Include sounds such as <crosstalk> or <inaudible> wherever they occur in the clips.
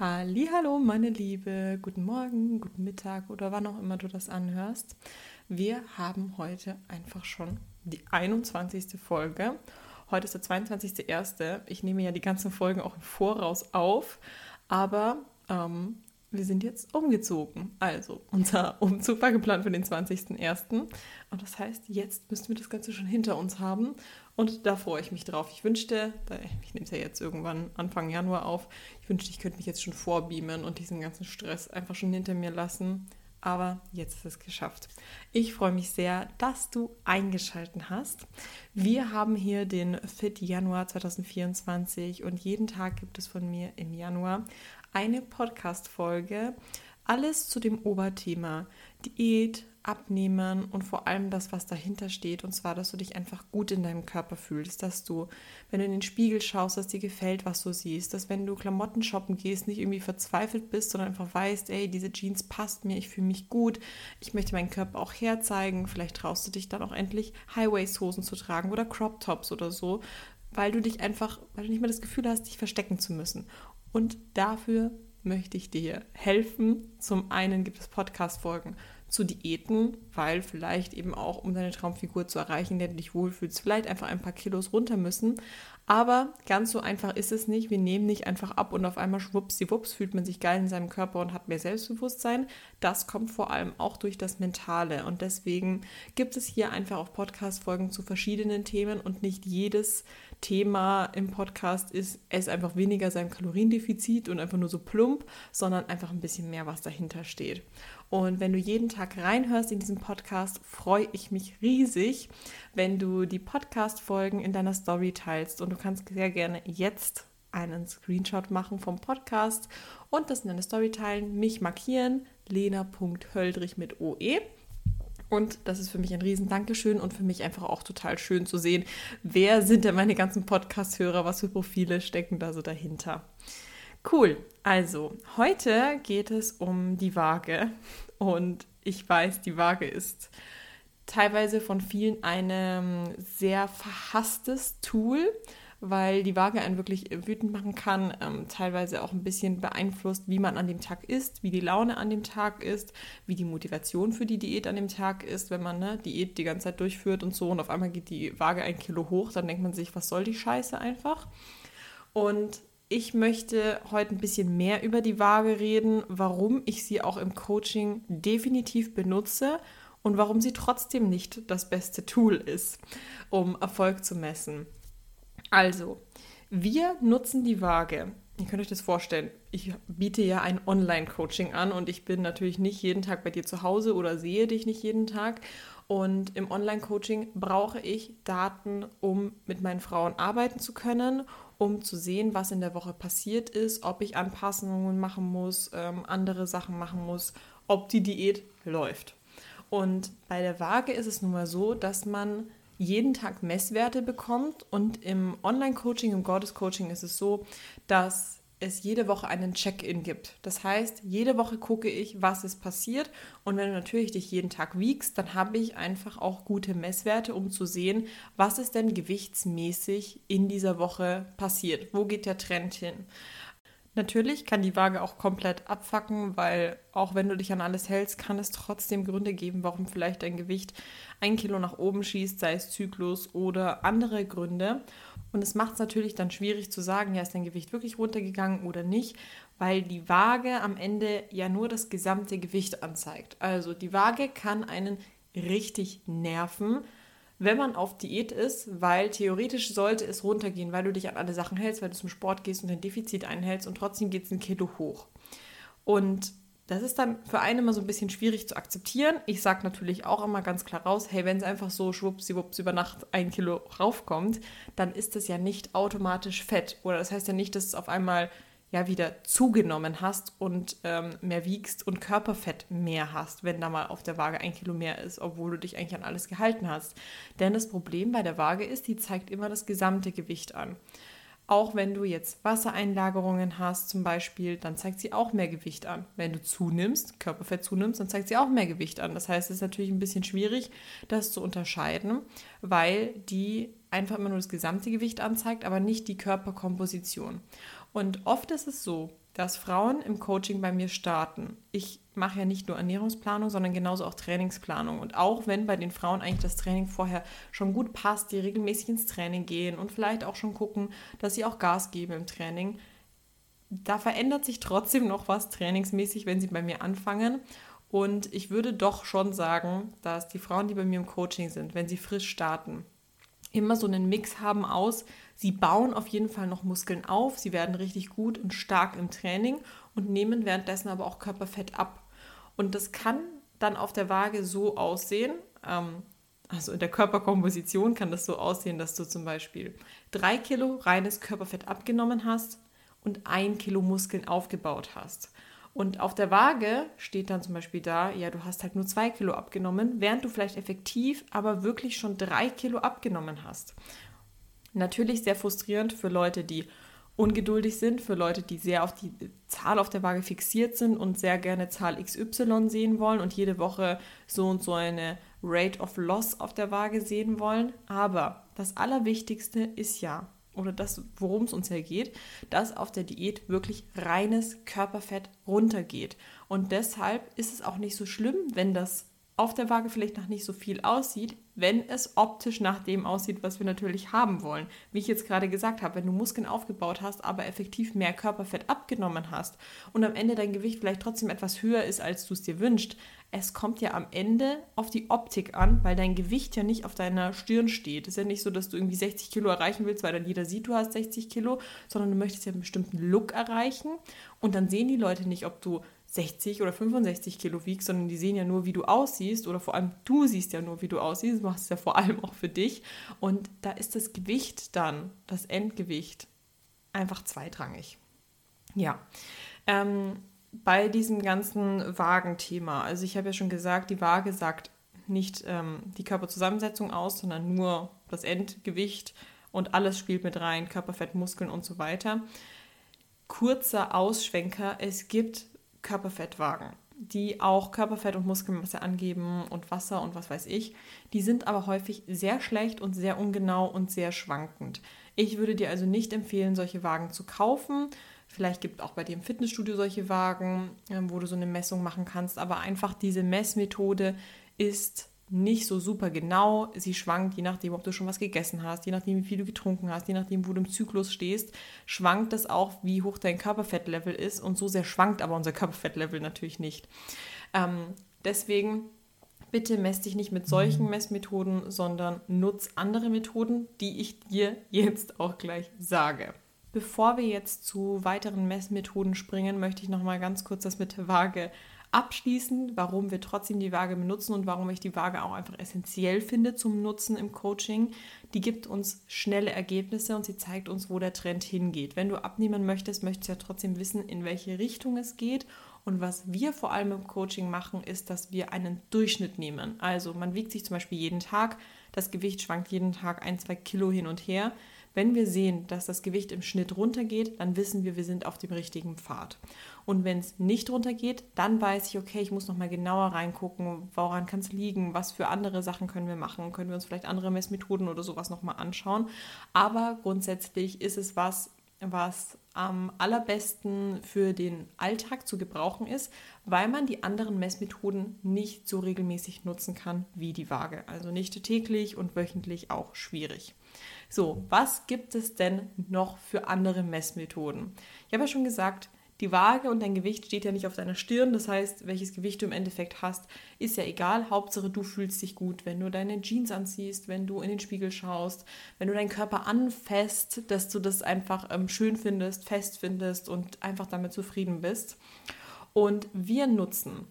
Hallo, meine Liebe, guten Morgen, guten Mittag oder wann auch immer du das anhörst. Wir haben heute einfach schon die 21. Folge. Heute ist der 22.01. Ich nehme ja die ganzen Folgen auch im Voraus auf, aber ähm, wir sind jetzt umgezogen. Also, unser <laughs> Umzug war geplant für den 20.01. Und das heißt, jetzt müssten wir das Ganze schon hinter uns haben. Und da freue ich mich drauf. Ich wünschte, ich nehme es ja jetzt irgendwann Anfang Januar auf, ich wünschte, ich könnte mich jetzt schon vorbeamen und diesen ganzen Stress einfach schon hinter mir lassen. Aber jetzt ist es geschafft. Ich freue mich sehr, dass du eingeschaltet hast. Wir haben hier den Fit Januar 2024 und jeden Tag gibt es von mir im Januar eine Podcast-Folge. Alles zu dem Oberthema Diät, Abnehmen und vor allem das, was dahinter steht. Und zwar, dass du dich einfach gut in deinem Körper fühlst, dass du, wenn du in den Spiegel schaust, dass dir gefällt, was du siehst, dass wenn du Klamotten shoppen gehst, nicht irgendwie verzweifelt bist, sondern einfach weißt, ey, diese Jeans passt mir, ich fühle mich gut, ich möchte meinen Körper auch herzeigen. Vielleicht traust du dich dann auch endlich High-Waist-Hosen zu tragen oder Crop-Tops oder so, weil du dich einfach, weil du nicht mehr das Gefühl hast, dich verstecken zu müssen. Und dafür möchte ich dir helfen. Zum einen gibt es Podcast-Folgen zu Diäten, weil vielleicht eben auch, um deine Traumfigur zu erreichen, der du dich wohlfühlst, vielleicht einfach ein paar Kilos runter müssen. Aber ganz so einfach ist es nicht. Wir nehmen nicht einfach ab und auf einmal schwuppsiwupps fühlt man sich geil in seinem Körper und hat mehr Selbstbewusstsein. Das kommt vor allem auch durch das Mentale. Und deswegen gibt es hier einfach auch Podcast-Folgen zu verschiedenen Themen und nicht jedes Thema im Podcast ist, es einfach weniger sein Kaloriendefizit und einfach nur so plump, sondern einfach ein bisschen mehr, was dahinter steht. Und wenn du jeden Tag reinhörst in diesen Podcast, freue ich mich riesig, wenn du die Podcast-Folgen in deiner Story teilst. Und du kannst sehr gerne jetzt einen Screenshot machen vom Podcast und das in deine Story teilen, mich markieren, lena.höldrich mit OE. Und das ist für mich ein riesen Dankeschön und für mich einfach auch total schön zu sehen, wer sind denn meine ganzen Podcast-Hörer, was für Profile stecken da so dahinter. Cool. Also, heute geht es um die Waage. Und ich weiß, die Waage ist teilweise von vielen ein sehr verhasstes Tool, weil die Waage einen wirklich wütend machen kann, ähm, teilweise auch ein bisschen beeinflusst, wie man an dem Tag ist, wie die Laune an dem Tag ist, wie die Motivation für die Diät an dem Tag ist, wenn man ne, Diät die ganze Zeit durchführt und so und auf einmal geht die Waage ein Kilo hoch, dann denkt man sich, was soll die Scheiße einfach? Und ich möchte heute ein bisschen mehr über die Waage reden, warum ich sie auch im Coaching definitiv benutze und warum sie trotzdem nicht das beste Tool ist, um Erfolg zu messen. Also, wir nutzen die Waage. Ihr könnt euch das vorstellen. Ich biete ja ein Online-Coaching an und ich bin natürlich nicht jeden Tag bei dir zu Hause oder sehe dich nicht jeden Tag. Und im Online-Coaching brauche ich Daten, um mit meinen Frauen arbeiten zu können um zu sehen, was in der Woche passiert ist, ob ich Anpassungen machen muss, ähm, andere Sachen machen muss, ob die Diät läuft. Und bei der Waage ist es nun mal so, dass man jeden Tag Messwerte bekommt und im Online-Coaching, im Gottes-Coaching ist es so, dass es jede Woche einen Check-in gibt. Das heißt, jede Woche gucke ich, was ist passiert. Und wenn du natürlich dich jeden Tag wiegst, dann habe ich einfach auch gute Messwerte, um zu sehen, was ist denn gewichtsmäßig in dieser Woche passiert. Wo geht der Trend hin? Natürlich kann die Waage auch komplett abfacken, weil auch wenn du dich an alles hältst, kann es trotzdem Gründe geben, warum vielleicht dein Gewicht ein Kilo nach oben schießt, sei es Zyklus oder andere Gründe. Und es macht es natürlich dann schwierig zu sagen, ja, ist dein Gewicht wirklich runtergegangen oder nicht, weil die Waage am Ende ja nur das gesamte Gewicht anzeigt. Also die Waage kann einen richtig nerven, wenn man auf Diät ist, weil theoretisch sollte es runtergehen, weil du dich an alle Sachen hältst, weil du zum Sport gehst und dein Defizit einhältst und trotzdem geht es ein Kilo hoch. Und das ist dann für einen immer so ein bisschen schwierig zu akzeptieren. Ich sage natürlich auch immer ganz klar raus, hey, wenn es einfach so schwuppsiwupps über Nacht ein Kilo raufkommt, dann ist das ja nicht automatisch Fett. Oder das heißt ja nicht, dass es auf einmal ja wieder zugenommen hast und ähm, mehr wiegst und Körperfett mehr hast, wenn da mal auf der Waage ein Kilo mehr ist, obwohl du dich eigentlich an alles gehalten hast. Denn das Problem bei der Waage ist, die zeigt immer das gesamte Gewicht an. Auch wenn du jetzt Wassereinlagerungen hast zum Beispiel, dann zeigt sie auch mehr Gewicht an. Wenn du zunimmst, Körperfett zunimmst, dann zeigt sie auch mehr Gewicht an. Das heißt, es ist natürlich ein bisschen schwierig, das zu unterscheiden, weil die einfach immer nur das gesamte Gewicht anzeigt, aber nicht die Körperkomposition. Und oft ist es so, dass Frauen im Coaching bei mir starten. Ich mache ja nicht nur Ernährungsplanung, sondern genauso auch Trainingsplanung. Und auch wenn bei den Frauen eigentlich das Training vorher schon gut passt, die regelmäßig ins Training gehen und vielleicht auch schon gucken, dass sie auch Gas geben im Training, da verändert sich trotzdem noch was trainingsmäßig, wenn sie bei mir anfangen. Und ich würde doch schon sagen, dass die Frauen, die bei mir im Coaching sind, wenn sie frisch starten, immer so einen Mix haben aus, sie bauen auf jeden Fall noch Muskeln auf, sie werden richtig gut und stark im Training und nehmen währenddessen aber auch Körperfett ab. Und das kann dann auf der Waage so aussehen, ähm, also in der Körperkomposition kann das so aussehen, dass du zum Beispiel drei Kilo reines Körperfett abgenommen hast und ein Kilo Muskeln aufgebaut hast. Und auf der Waage steht dann zum Beispiel da, ja, du hast halt nur zwei Kilo abgenommen, während du vielleicht effektiv aber wirklich schon drei Kilo abgenommen hast. Natürlich sehr frustrierend für Leute, die ungeduldig sind, für Leute, die sehr auf die Zahl auf der Waage fixiert sind und sehr gerne Zahl XY sehen wollen und jede Woche so und so eine Rate of Loss auf der Waage sehen wollen. Aber das Allerwichtigste ist ja, oder das, worum es uns ja geht, dass auf der Diät wirklich reines Körperfett runtergeht. Und deshalb ist es auch nicht so schlimm, wenn das auf der Waage vielleicht noch nicht so viel aussieht, wenn es optisch nach dem aussieht, was wir natürlich haben wollen. Wie ich jetzt gerade gesagt habe, wenn du Muskeln aufgebaut hast, aber effektiv mehr Körperfett abgenommen hast und am Ende dein Gewicht vielleicht trotzdem etwas höher ist, als du es dir wünschst, es kommt ja am Ende auf die Optik an, weil dein Gewicht ja nicht auf deiner Stirn steht. Es ist ja nicht so, dass du irgendwie 60 Kilo erreichen willst, weil dann jeder sieht, du hast 60 Kilo, sondern du möchtest ja einen bestimmten Look erreichen und dann sehen die Leute nicht, ob du 60 oder 65 Kilo wiegst, sondern die sehen ja nur, wie du aussiehst oder vor allem du siehst ja nur, wie du aussiehst, machst es ja vor allem auch für dich und da ist das Gewicht dann, das Endgewicht, einfach zweitrangig. Ja, ähm, bei diesem ganzen Wagenthema, also ich habe ja schon gesagt, die Waage sagt nicht ähm, die Körperzusammensetzung aus, sondern nur das Endgewicht und alles spielt mit rein, Körperfett, Muskeln und so weiter. Kurzer Ausschwenker, es gibt Körperfettwagen, die auch Körperfett und Muskelmasse angeben und Wasser und was weiß ich. Die sind aber häufig sehr schlecht und sehr ungenau und sehr schwankend. Ich würde dir also nicht empfehlen, solche Wagen zu kaufen. Vielleicht gibt es auch bei dir im Fitnessstudio solche Wagen, ähm, wo du so eine Messung machen kannst. Aber einfach diese Messmethode ist nicht so super genau. Sie schwankt, je nachdem, ob du schon was gegessen hast, je nachdem, wie viel du getrunken hast, je nachdem, wo du im Zyklus stehst, schwankt es auch, wie hoch dein Körperfettlevel ist. Und so sehr schwankt aber unser Körperfettlevel natürlich nicht. Ähm, deswegen bitte mess dich nicht mit solchen Messmethoden, sondern nutz andere Methoden, die ich dir <laughs> jetzt auch gleich sage. Bevor wir jetzt zu weiteren Messmethoden springen, möchte ich noch mal ganz kurz das mit der Waage abschließen, warum wir trotzdem die Waage benutzen und warum ich die Waage auch einfach essentiell finde zum Nutzen im Coaching. Die gibt uns schnelle Ergebnisse und sie zeigt uns, wo der Trend hingeht. Wenn du abnehmen möchtest, möchtest du ja trotzdem wissen, in welche Richtung es geht. Und was wir vor allem im Coaching machen, ist, dass wir einen Durchschnitt nehmen. Also man wiegt sich zum Beispiel jeden Tag, das Gewicht schwankt jeden Tag ein, zwei Kilo hin und her. Wenn wir sehen, dass das Gewicht im Schnitt runtergeht, dann wissen wir, wir sind auf dem richtigen Pfad. Und wenn es nicht runtergeht, dann weiß ich, okay, ich muss noch mal genauer reingucken, woran kann es liegen, was für andere Sachen können wir machen, können wir uns vielleicht andere Messmethoden oder sowas noch mal anschauen. Aber grundsätzlich ist es was, was am allerbesten für den Alltag zu gebrauchen ist, weil man die anderen Messmethoden nicht so regelmäßig nutzen kann wie die Waage. Also nicht täglich und wöchentlich auch schwierig. So, was gibt es denn noch für andere Messmethoden? Ich habe ja schon gesagt, die Waage und dein Gewicht steht ja nicht auf deiner Stirn. Das heißt, welches Gewicht du im Endeffekt hast, ist ja egal. Hauptsache, du fühlst dich gut, wenn du deine Jeans anziehst, wenn du in den Spiegel schaust, wenn du deinen Körper anfasst, dass du das einfach ähm, schön findest, fest findest und einfach damit zufrieden bist. Und wir nutzen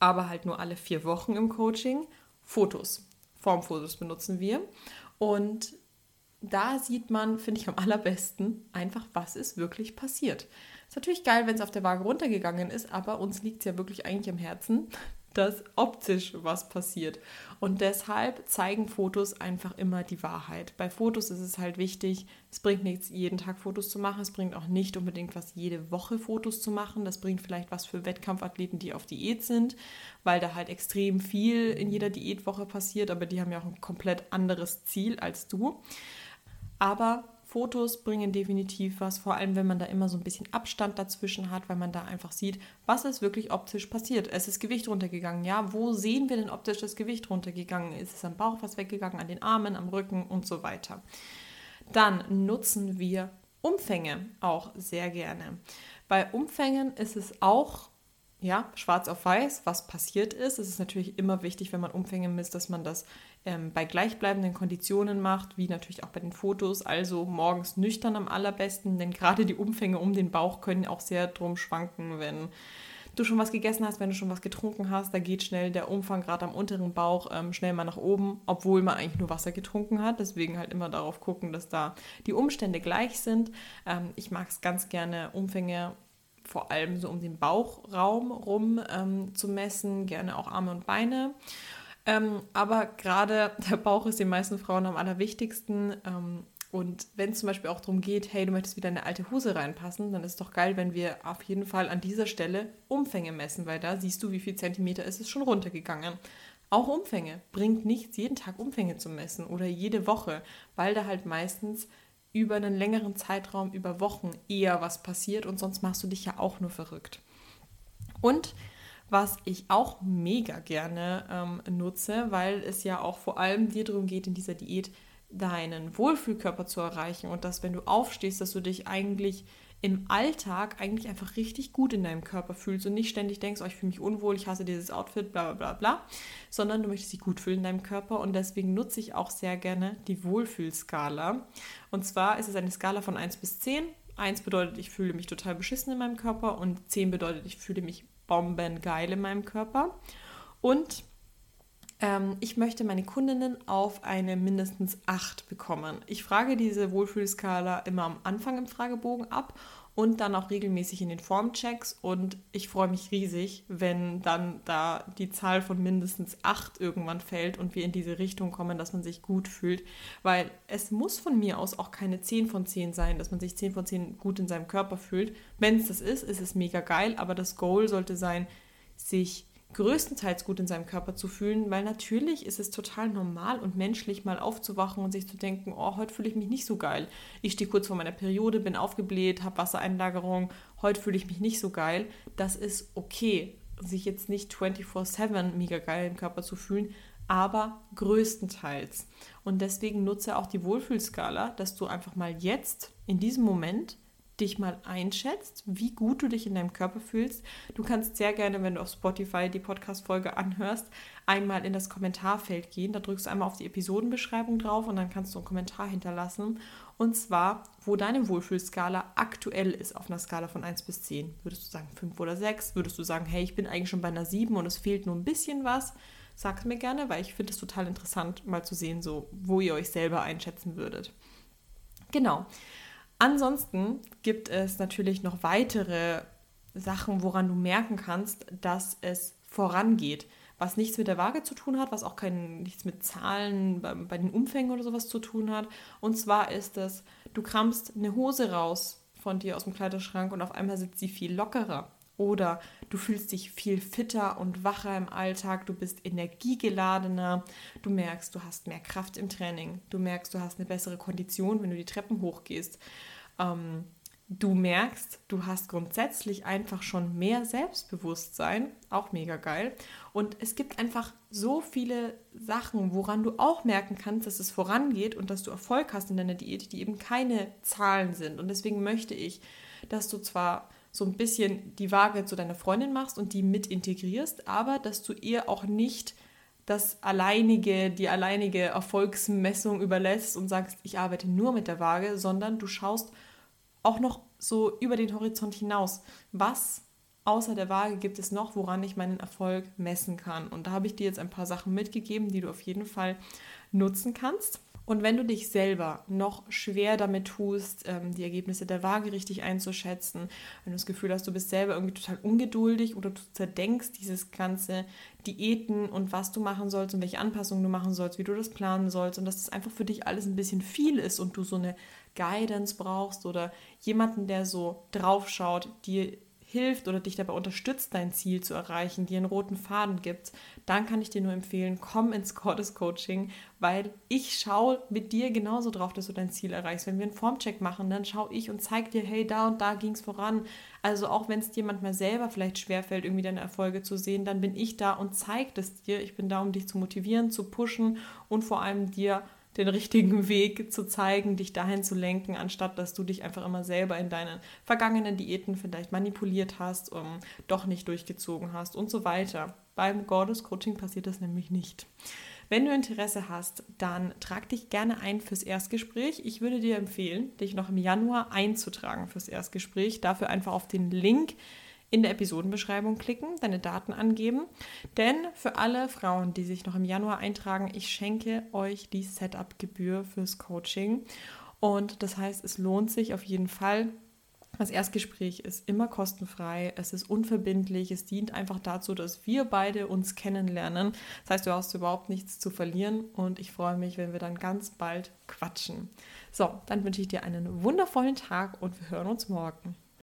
aber halt nur alle vier Wochen im Coaching Fotos. Formfotos benutzen wir. Und da sieht man, finde ich am allerbesten, einfach, was ist wirklich passiert. Ist natürlich geil, wenn es auf der Waage runtergegangen ist, aber uns liegt es ja wirklich eigentlich am Herzen, <laughs> dass optisch was passiert. Und deshalb zeigen Fotos einfach immer die Wahrheit. Bei Fotos ist es halt wichtig, es bringt nichts, jeden Tag Fotos zu machen. Es bringt auch nicht unbedingt was, jede Woche Fotos zu machen. Das bringt vielleicht was für Wettkampfathleten, die auf Diät sind, weil da halt extrem viel in jeder Diätwoche passiert, aber die haben ja auch ein komplett anderes Ziel als du. Aber Fotos bringen definitiv was, vor allem wenn man da immer so ein bisschen Abstand dazwischen hat, weil man da einfach sieht, was ist wirklich optisch passiert. Es ist Gewicht runtergegangen. Ja, wo sehen wir denn optisch das Gewicht runtergegangen? Ist es am Bauch was weggegangen, an den Armen, am Rücken und so weiter. Dann nutzen wir Umfänge auch sehr gerne. Bei Umfängen ist es auch ja, schwarz auf weiß, was passiert ist. Es ist natürlich immer wichtig, wenn man Umfänge misst, dass man das ähm, bei gleichbleibenden Konditionen macht, wie natürlich auch bei den Fotos. Also morgens nüchtern am allerbesten, denn gerade die Umfänge um den Bauch können auch sehr drum schwanken, wenn du schon was gegessen hast, wenn du schon was getrunken hast. Da geht schnell der Umfang gerade am unteren Bauch ähm, schnell mal nach oben, obwohl man eigentlich nur Wasser getrunken hat. Deswegen halt immer darauf gucken, dass da die Umstände gleich sind. Ähm, ich mag es ganz gerne, Umfänge vor allem so um den Bauchraum rum ähm, zu messen, gerne auch Arme und Beine. Ähm, aber gerade <laughs> der Bauch ist den meisten Frauen am allerwichtigsten. Ähm, und wenn es zum Beispiel auch darum geht, hey, du möchtest wieder eine alte Hose reinpassen, dann ist es doch geil, wenn wir auf jeden Fall an dieser Stelle Umfänge messen, weil da siehst du, wie viel Zentimeter ist es schon runtergegangen. Auch Umfänge. Bringt nichts, jeden Tag Umfänge zu messen oder jede Woche, weil da halt meistens über einen längeren Zeitraum, über Wochen eher was passiert und sonst machst du dich ja auch nur verrückt. Und was ich auch mega gerne ähm, nutze, weil es ja auch vor allem dir darum geht, in dieser Diät deinen Wohlfühlkörper zu erreichen und dass, wenn du aufstehst, dass du dich eigentlich im Alltag eigentlich einfach richtig gut in deinem Körper fühlst und nicht ständig denkst, oh, ich fühle mich unwohl, ich hasse dieses Outfit, bla bla bla bla, sondern du möchtest dich gut fühlen in deinem Körper und deswegen nutze ich auch sehr gerne die Wohlfühlskala. Und zwar ist es eine Skala von 1 bis 10. 1 bedeutet, ich fühle mich total beschissen in meinem Körper und 10 bedeutet, ich fühle mich bombengeil in meinem Körper. Und ähm, ich möchte meine Kundinnen auf eine mindestens 8 bekommen. Ich frage diese Wohlfühlskala immer am Anfang im Fragebogen ab und dann auch regelmäßig in den Formchecks und ich freue mich riesig, wenn dann da die Zahl von mindestens 8 irgendwann fällt und wir in diese Richtung kommen, dass man sich gut fühlt, weil es muss von mir aus auch keine 10 von 10 sein, dass man sich 10 von 10 gut in seinem Körper fühlt. Wenn es das ist, ist es mega geil, aber das Goal sollte sein, sich größtenteils gut in seinem Körper zu fühlen, weil natürlich ist es total normal und menschlich, mal aufzuwachen und sich zu denken, oh, heute fühle ich mich nicht so geil. Ich stehe kurz vor meiner Periode, bin aufgebläht, habe Wassereinlagerung, heute fühle ich mich nicht so geil. Das ist okay, sich jetzt nicht 24/7 mega geil im Körper zu fühlen, aber größtenteils. Und deswegen nutze auch die Wohlfühlskala, dass du einfach mal jetzt in diesem Moment dich mal einschätzt, wie gut du dich in deinem Körper fühlst. Du kannst sehr gerne, wenn du auf Spotify die Podcast-Folge anhörst, einmal in das Kommentarfeld gehen. Da drückst du einmal auf die Episodenbeschreibung drauf und dann kannst du einen Kommentar hinterlassen. Und zwar, wo deine Wohlfühlskala aktuell ist auf einer Skala von 1 bis 10. Würdest du sagen 5 oder 6? Würdest du sagen, hey, ich bin eigentlich schon bei einer 7 und es fehlt nur ein bisschen was? Sag es mir gerne, weil ich finde es total interessant, mal zu sehen, so, wo ihr euch selber einschätzen würdet. Genau. Ansonsten gibt es natürlich noch weitere Sachen, woran du merken kannst, dass es vorangeht. Was nichts mit der Waage zu tun hat, was auch kein, nichts mit Zahlen bei, bei den Umfängen oder sowas zu tun hat. Und zwar ist es, du kramst eine Hose raus von dir aus dem Kleiderschrank und auf einmal sitzt sie viel lockerer. Oder du fühlst dich viel fitter und wacher im Alltag, du bist energiegeladener, du merkst, du hast mehr Kraft im Training, du merkst, du hast eine bessere Kondition, wenn du die Treppen hochgehst. Ähm, du merkst, du hast grundsätzlich einfach schon mehr Selbstbewusstsein, auch mega geil. Und es gibt einfach so viele Sachen, woran du auch merken kannst, dass es vorangeht und dass du Erfolg hast in deiner Diät, die eben keine Zahlen sind. Und deswegen möchte ich, dass du zwar so ein bisschen die Waage zu deiner Freundin machst und die mit integrierst, aber dass du ihr auch nicht das alleinige, die alleinige Erfolgsmessung überlässt und sagst, ich arbeite nur mit der Waage, sondern du schaust auch noch so über den Horizont hinaus. Was außer der Waage gibt es noch, woran ich meinen Erfolg messen kann? Und da habe ich dir jetzt ein paar Sachen mitgegeben, die du auf jeden Fall nutzen kannst. Und wenn du dich selber noch schwer damit tust, ähm, die Ergebnisse der Waage richtig einzuschätzen, wenn du das Gefühl hast, du bist selber irgendwie total ungeduldig oder du zerdenkst dieses ganze Diäten und was du machen sollst und welche Anpassungen du machen sollst, wie du das planen sollst und dass das einfach für dich alles ein bisschen viel ist und du so eine Guidance brauchst oder jemanden, der so draufschaut, dir hilft oder dich dabei unterstützt, dein Ziel zu erreichen, dir einen roten Faden gibt, dann kann ich dir nur empfehlen, komm ins Goddess Coaching, weil ich schaue mit dir genauso drauf, dass du dein Ziel erreichst. Wenn wir einen Formcheck machen, dann schaue ich und zeige dir, hey, da und da ging es voran. Also auch wenn es dir manchmal selber vielleicht schwerfällt, irgendwie deine Erfolge zu sehen, dann bin ich da und zeige das dir. Ich bin da, um dich zu motivieren, zu pushen und vor allem dir den richtigen Weg zu zeigen, dich dahin zu lenken, anstatt dass du dich einfach immer selber in deinen vergangenen Diäten vielleicht manipuliert hast, um, doch nicht durchgezogen hast und so weiter. Beim Goddess Coaching passiert das nämlich nicht. Wenn du Interesse hast, dann trag dich gerne ein fürs Erstgespräch. Ich würde dir empfehlen, dich noch im Januar einzutragen fürs Erstgespräch. Dafür einfach auf den Link in der Episodenbeschreibung klicken, deine Daten angeben. Denn für alle Frauen, die sich noch im Januar eintragen, ich schenke euch die Setup-Gebühr fürs Coaching. Und das heißt, es lohnt sich auf jeden Fall. Das Erstgespräch ist immer kostenfrei, es ist unverbindlich, es dient einfach dazu, dass wir beide uns kennenlernen. Das heißt, du hast überhaupt nichts zu verlieren und ich freue mich, wenn wir dann ganz bald quatschen. So, dann wünsche ich dir einen wundervollen Tag und wir hören uns morgen.